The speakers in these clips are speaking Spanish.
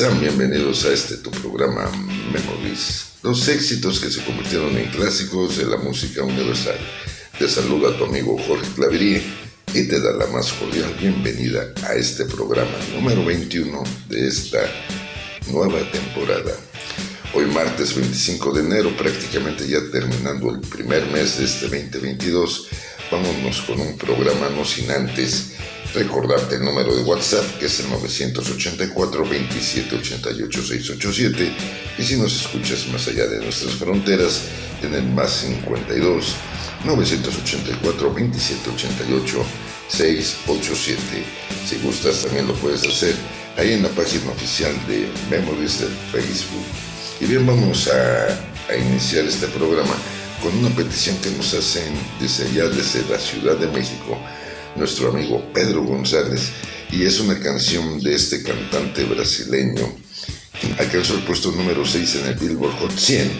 Sean bienvenidos a este tu programa Memories, los éxitos que se convirtieron en clásicos de la música universal. Te saluda tu amigo Jorge Claverie y te da la más cordial bienvenida a este programa número 21 de esta nueva temporada. Hoy martes 25 de enero, prácticamente ya terminando el primer mes de este 2022, vámonos con un programa no sin antes recordarte el número de WhatsApp que es el 984 2788 687 y si nos escuchas más allá de nuestras fronteras en el más 52 984 2788 687. Si gustas también lo puedes hacer ahí en la página oficial de Memories del Facebook. Y bien, vamos a iniciar este programa con una petición que nos hacen desde allá, desde la Ciudad de México, nuestro amigo Pedro González, y es una canción de este cantante brasileño. Alcanzó el puesto número 6 en el Billboard Hot 100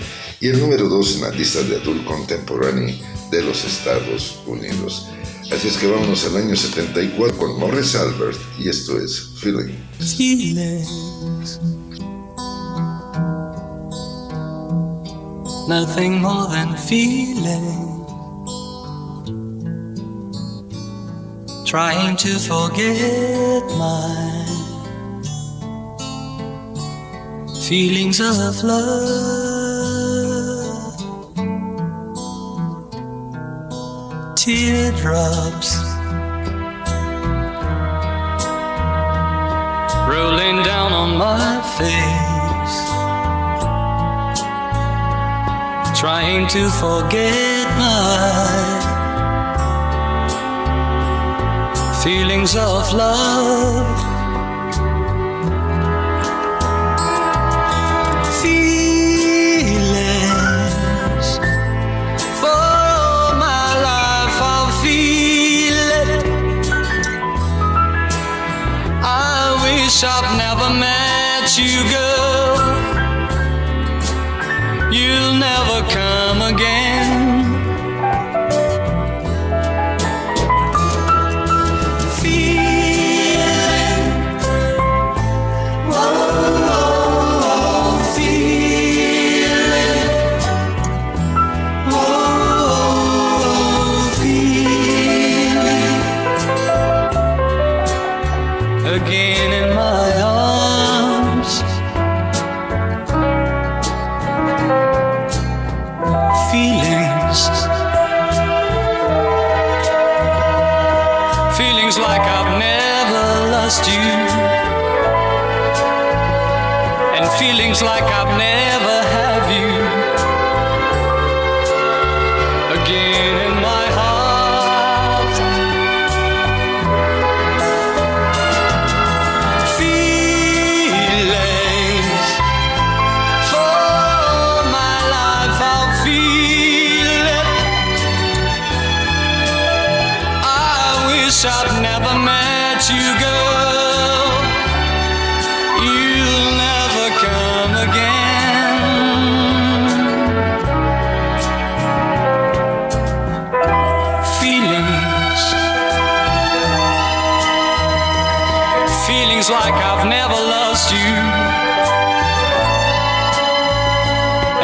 y el número 2 en la lista de Adult Contemporary de los Estados Unidos. Así es que vámonos al año 74 con Morris Albert y esto es Feeling. Nothing more than feeling. Trying to forget my feelings of love. teardrops rolling down on my face, trying to forget my feelings of love. Feelings for my life, I'll feel it. I wish I've never met you, girl. Come again.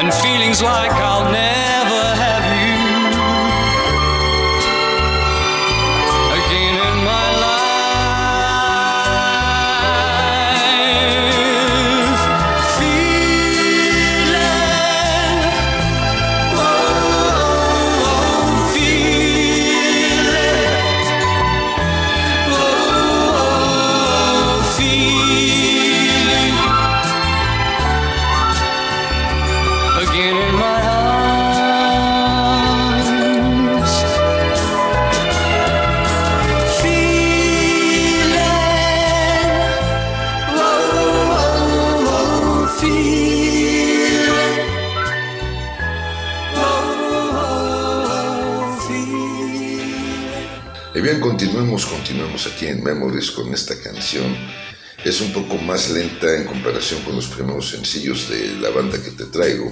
And feelings like I'll never aquí en Memories con esta canción. Es un poco más lenta en comparación con los primeros sencillos de la banda que te traigo,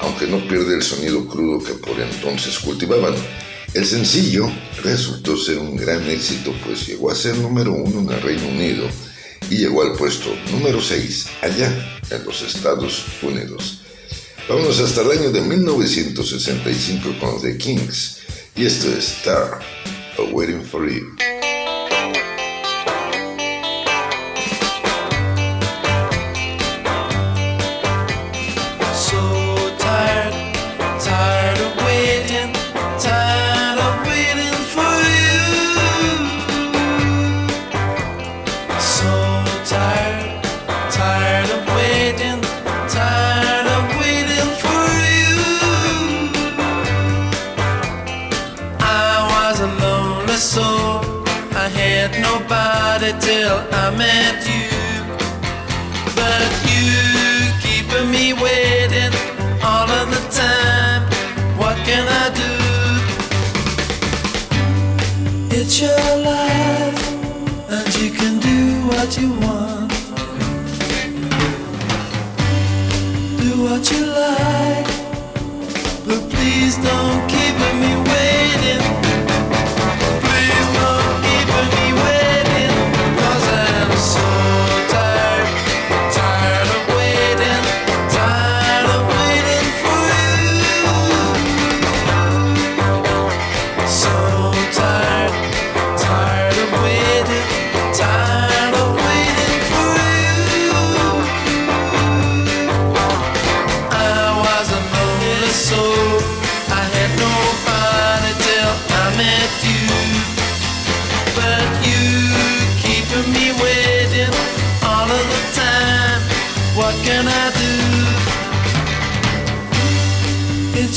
aunque no pierde el sonido crudo que por entonces cultivaban. El sencillo resultó ser un gran éxito, pues llegó a ser número uno en el Reino Unido y llegó al puesto número 6 allá en los Estados Unidos. Vámonos hasta el año de 1965 con The Kings y esto es Star, Waiting for You.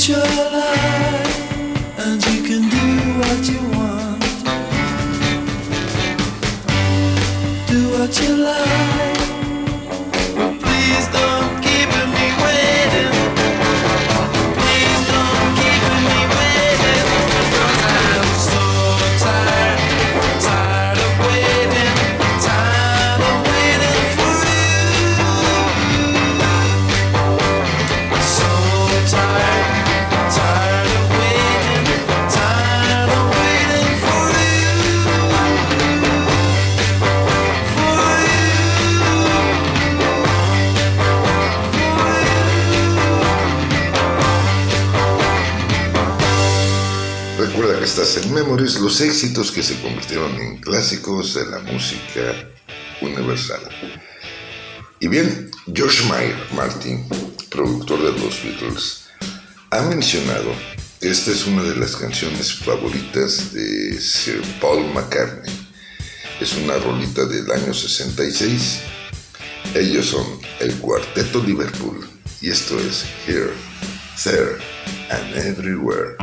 Your life Memories los éxitos que se convirtieron en clásicos de la música universal. Y bien, George Mayer Martin, productor de los Beatles, ha mencionado que esta es una de las canciones favoritas de Sir Paul McCartney. Es una rolita del año 66. Ellos son el Cuarteto Liverpool y esto es Here, There and Everywhere.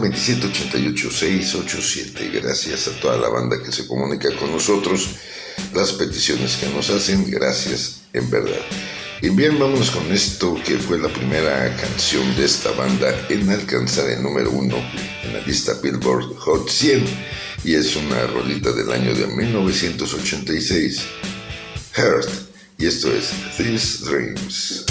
984-2788-687. Gracias a toda la banda que se comunica con nosotros, las peticiones que nos hacen, gracias en verdad. Y bien, vámonos con esto que fue la primera canción de esta banda en alcanzar el número uno en la lista Billboard Hot 100 y es una rolita del año de 1986, Heart, y esto es These Dreams.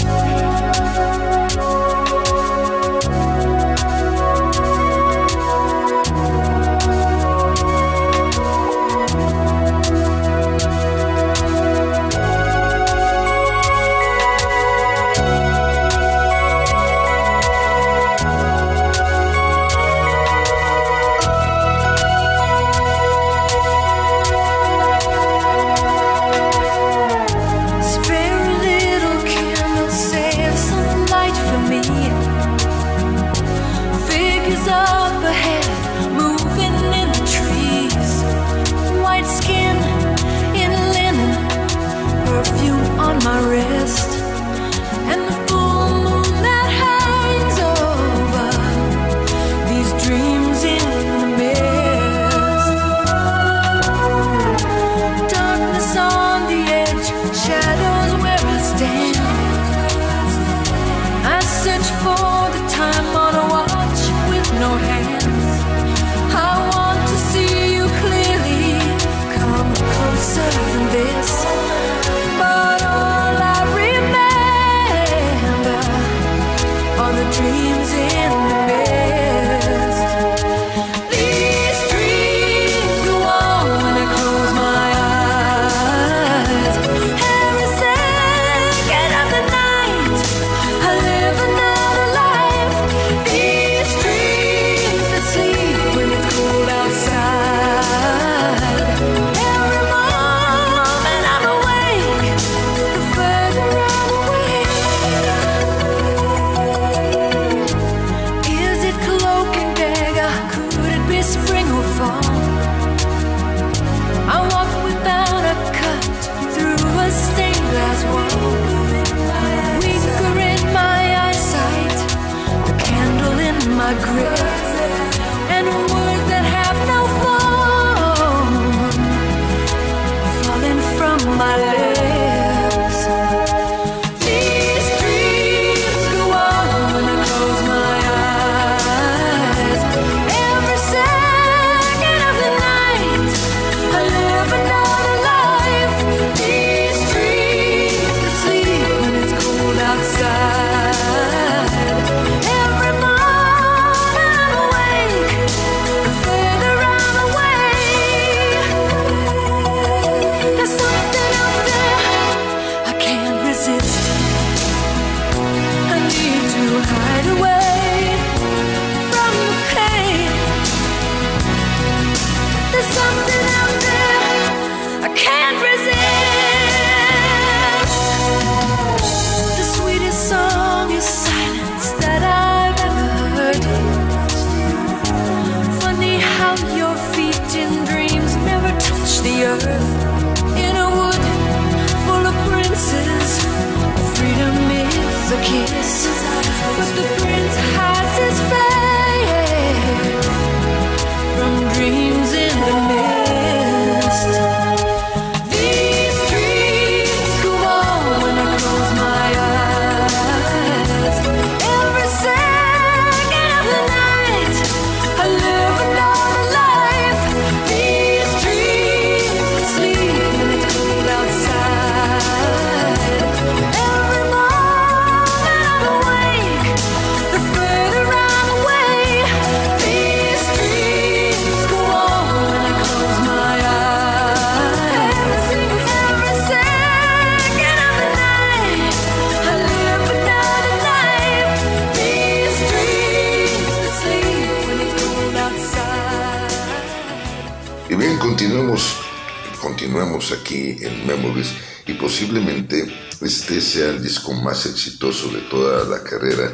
Posiblemente este sea el disco más exitoso de toda la carrera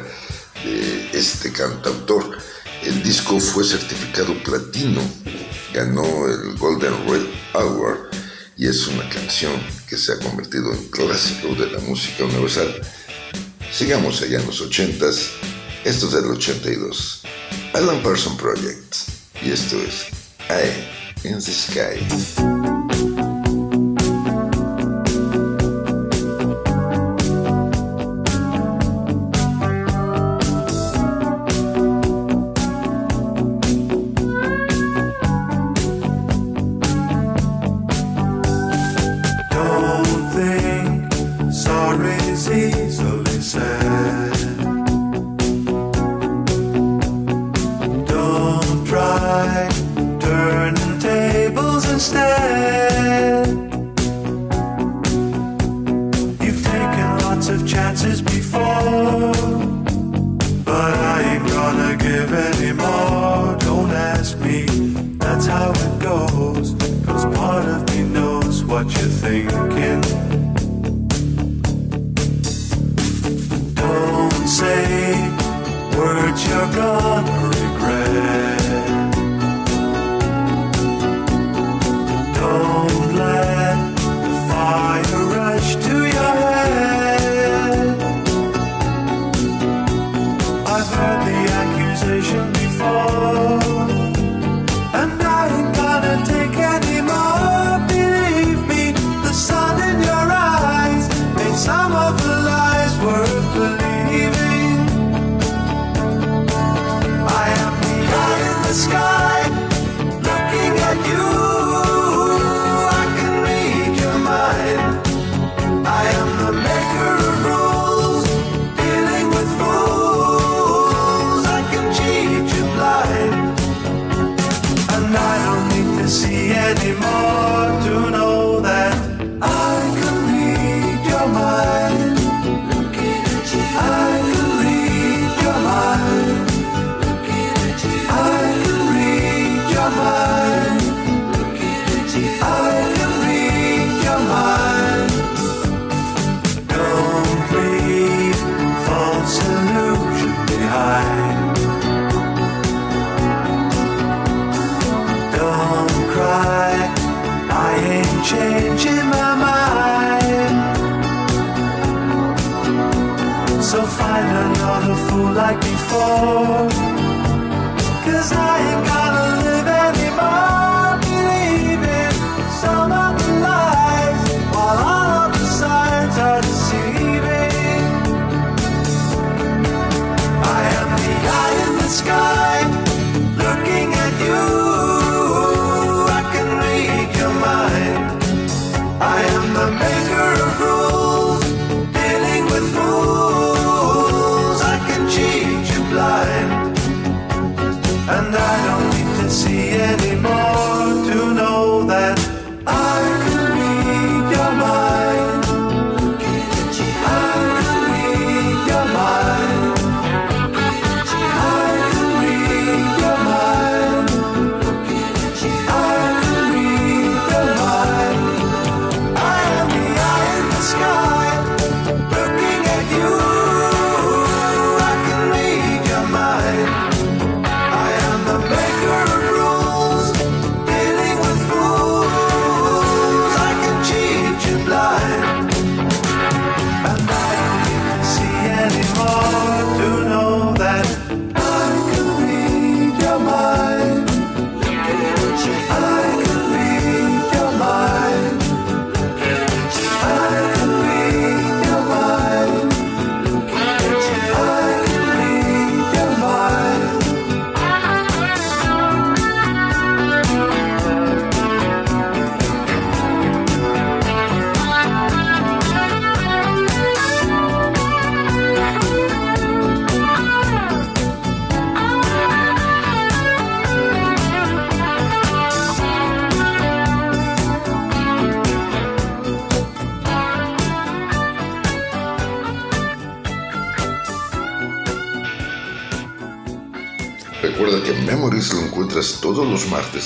de este cantautor. El disco fue certificado platino, ganó el Golden Red Award y es una canción que se ha convertido en clásico de la música universal. Sigamos allá en los ochentas Esto es del 82. Alan Person Project. Y esto es Eye in the Sky.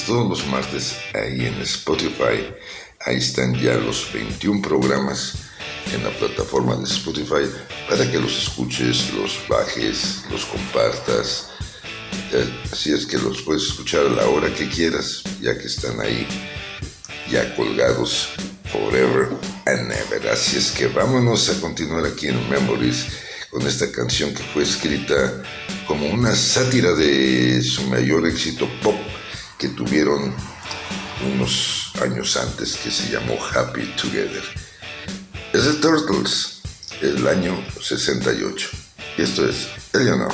Todos los martes ahí en Spotify. Ahí están ya los 21 programas en la plataforma de Spotify para que los escuches, los bajes, los compartas. Así es que los puedes escuchar a la hora que quieras, ya que están ahí ya colgados forever and ever. Así es que vámonos a continuar aquí en Memories con esta canción que fue escrita como una sátira de su mayor éxito pop que tuvieron unos años antes que se llamó Happy Together. Es de Turtles, el año 68. Y esto es Eleanor.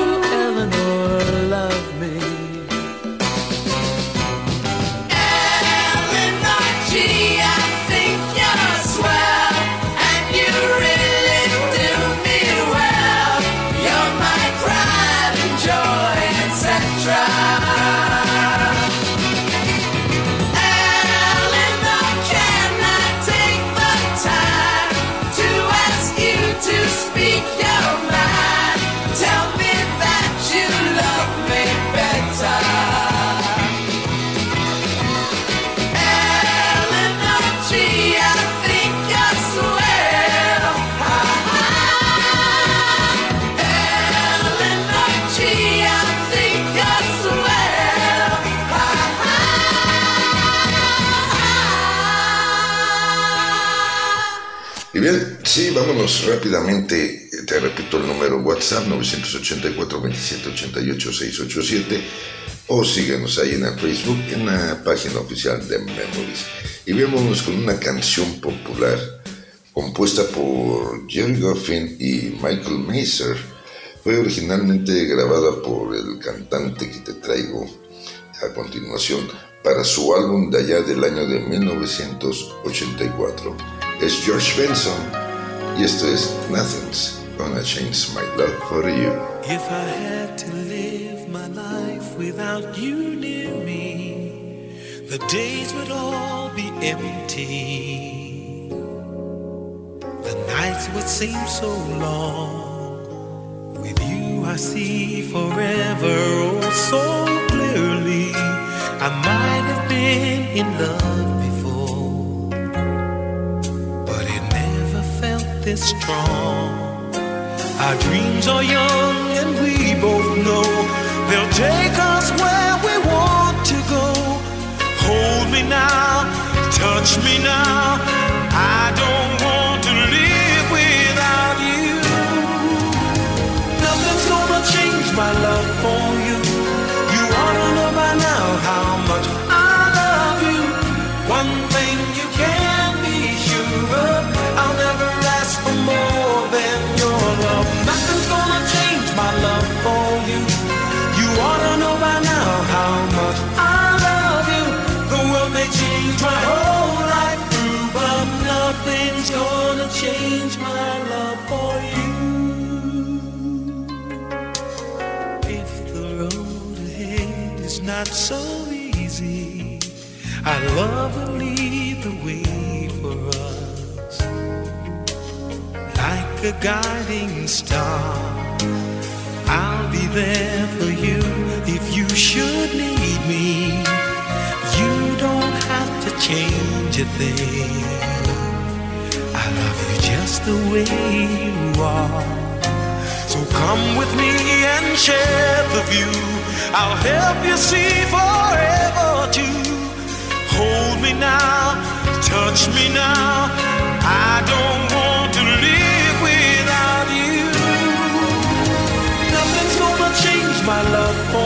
sí, vámonos rápidamente. Te repito el número WhatsApp 984 27 88 687 o síguenos ahí en Facebook, en la página oficial de Memories. Y vámonos con una canción popular compuesta por Jerry Goffin y Michael Mazer. Fue originalmente grabada por el cantante que te traigo a continuación para su álbum de allá del año de 1984. Es George Benson y esto es Nothing's Gonna Change My Love for You. If I had to live my life without you near me, the days would all be empty. The nights would seem so long. With you, I see forever oh so clearly. I might have been in love this strong. Our dreams are young and we both know they'll take us where we want to go. Hold me now, touch me now. I don't want to live without you. Nothing's gonna change my love for you. Change my love for you. If the road ahead is not so easy, our love will lead the way for us. Like a guiding star, I'll be there for you if you should need me. You don't have to change a thing just the way you are. So come with me and share the view. I'll help you see forever too. Hold me now, touch me now. I don't want to live without you. Nothing's gonna change my love for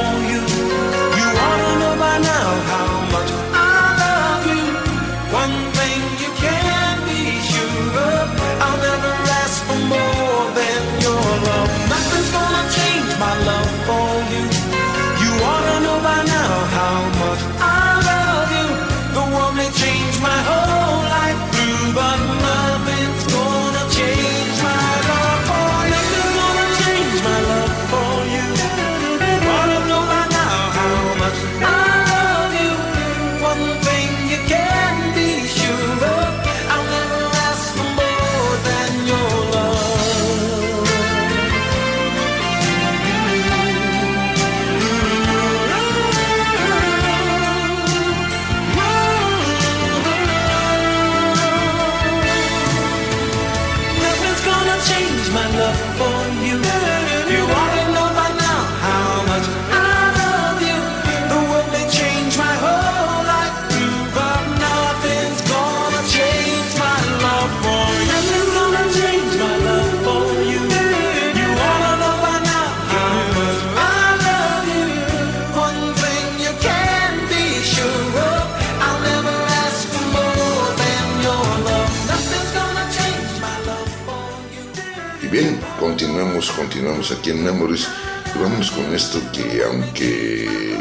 Pues continuamos, aquí en Memories y vámonos con esto que aunque el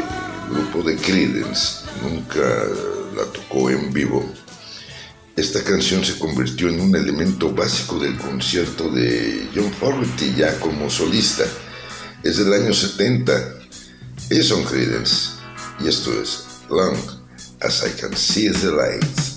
grupo de Credence nunca la tocó en vivo, esta canción se convirtió en un elemento básico del concierto de John Fogerty ya como solista. Es del año 70. Ellos son Credence y esto es Long as I Can See the Lights.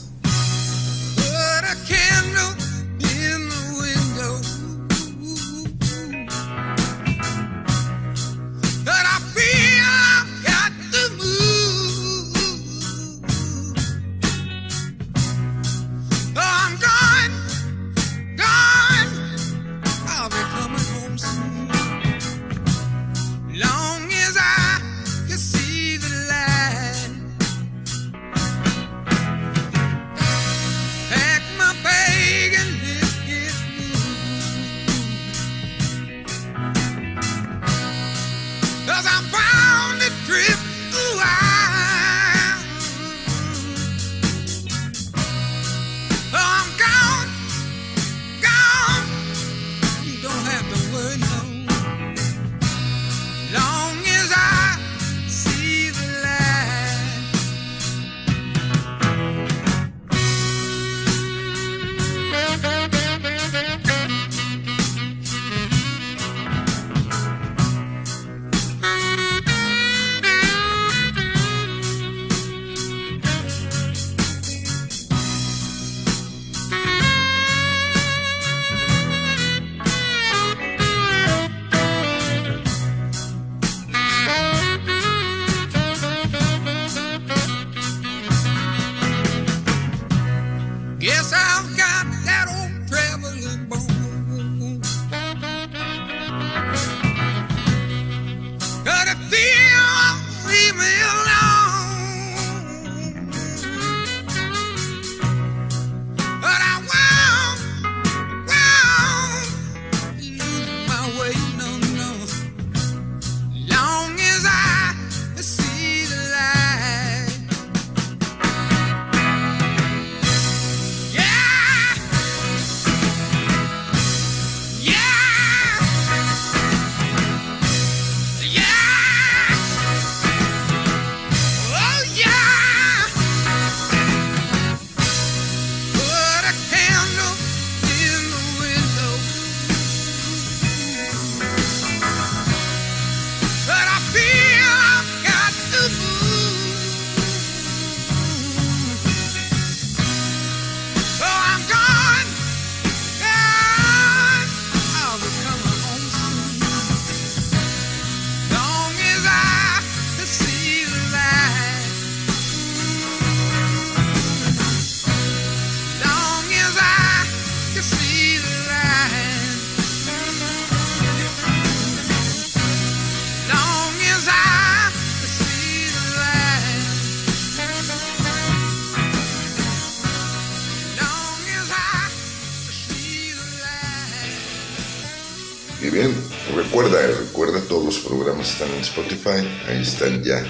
Spotify, ahí están ya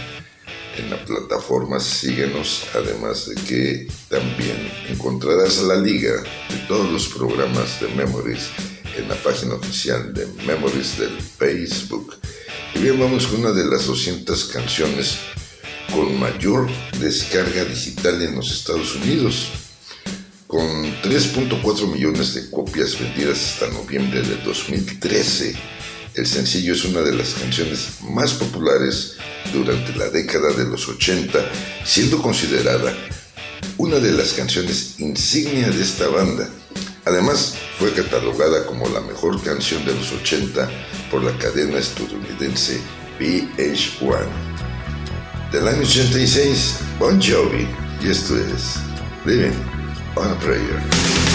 en la plataforma, síguenos, además de que también encontrarás la liga de todos los programas de Memories en la página oficial de Memories del Facebook. Y bien, vamos con una de las 200 canciones con mayor descarga digital en los Estados Unidos, con 3.4 millones de copias vendidas hasta noviembre de 2013. El sencillo es una de las canciones más populares durante la década de los 80, siendo considerada una de las canciones insignia de esta banda. Además, fue catalogada como la mejor canción de los 80 por la cadena estadounidense VH1. Del año 86, Bon Jovi, y esto es Living on a Prayer.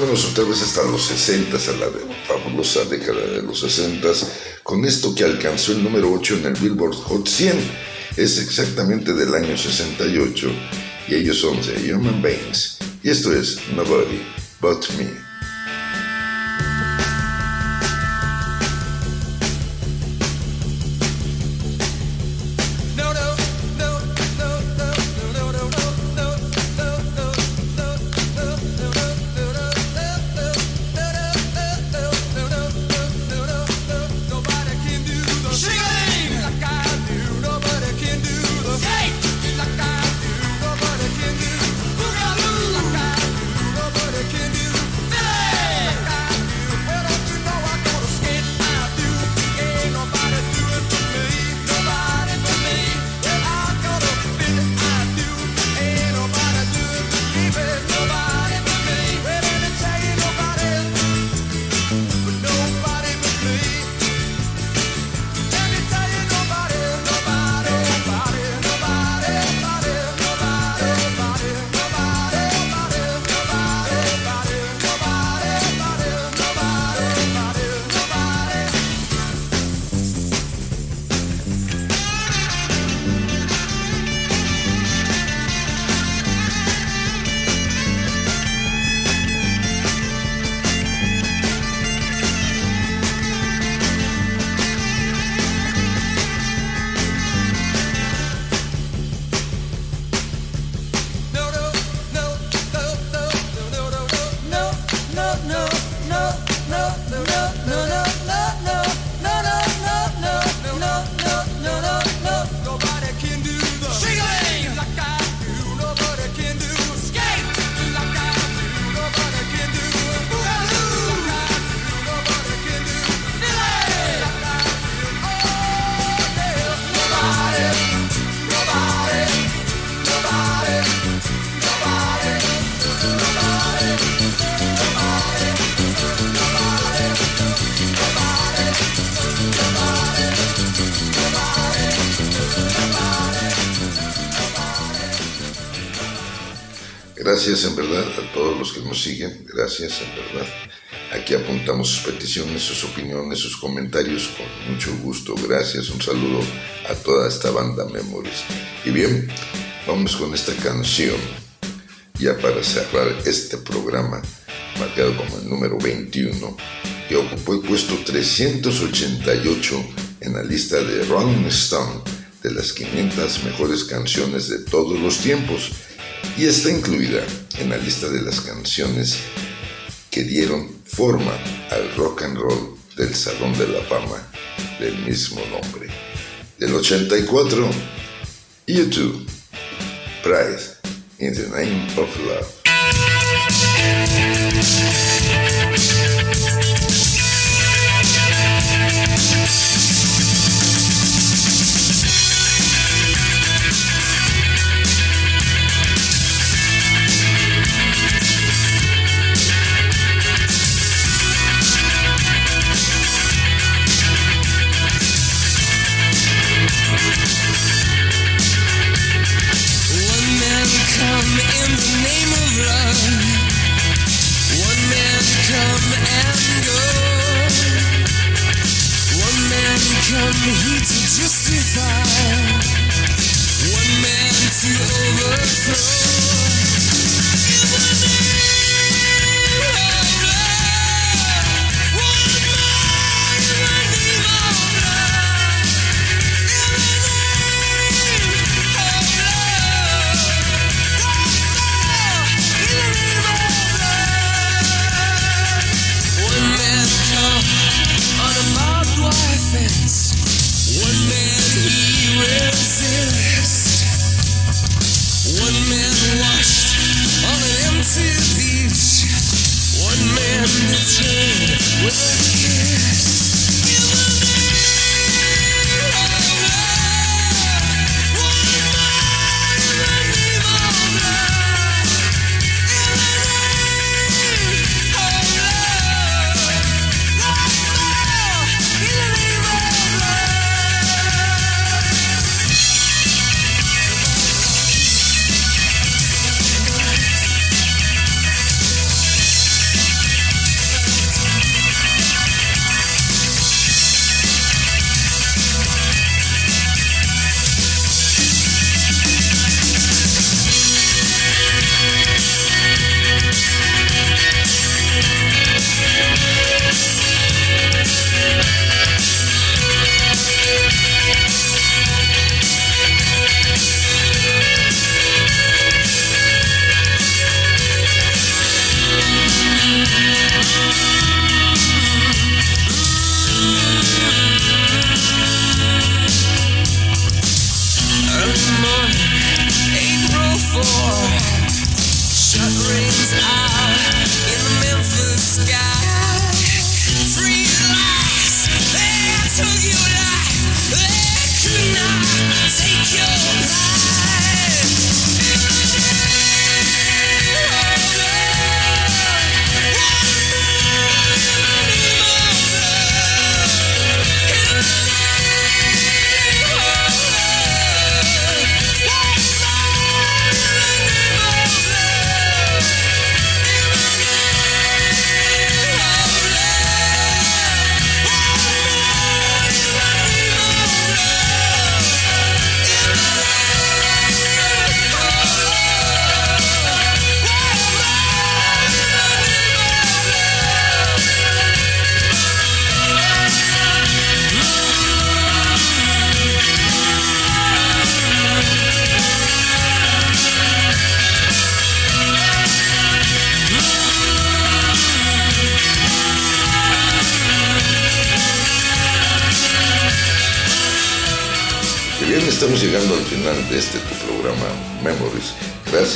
Vámonos otra vez hasta los 60, a la fabulosa década de los 60, con esto que alcanzó el número 8 en el Billboard Hot 100. Es exactamente del año 68 y ellos son The Human Beings. Y esto es Nobody But Me. Gracias en verdad a todos los que nos siguen, gracias en verdad. Aquí apuntamos sus peticiones, sus opiniones, sus comentarios con mucho gusto. Gracias, un saludo a toda esta banda Memories. Y bien, vamos con esta canción, ya para cerrar este programa, marcado como el número 21, que ocupó el puesto 388 en la lista de Rolling Stone de las 500 mejores canciones de todos los tiempos y está incluida en la lista de las canciones que dieron forma al rock and roll del Salón de la Fama del mismo nombre. Del 84, YouTube, Pride in the Name of Love.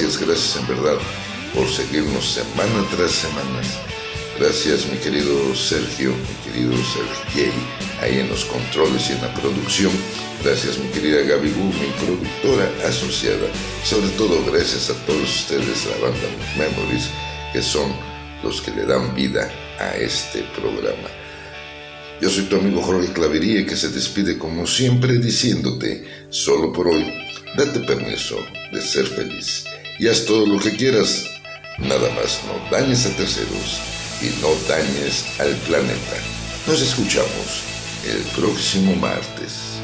Gracias, gracias en verdad por seguirnos semana tras semana. Gracias mi querido Sergio, mi querido Sergio ahí en los controles y en la producción. Gracias mi querida Gaby Gu, mi productora asociada. Sobre todo gracias a todos ustedes, la banda Memories, que son los que le dan vida a este programa. Yo soy tu amigo Jorge Clavería que se despide como siempre diciéndote, solo por hoy, date permiso de ser feliz y haz todo lo que quieras Nada más no dañes a terceros y no dañes al planeta. Nos escuchamos el próximo martes.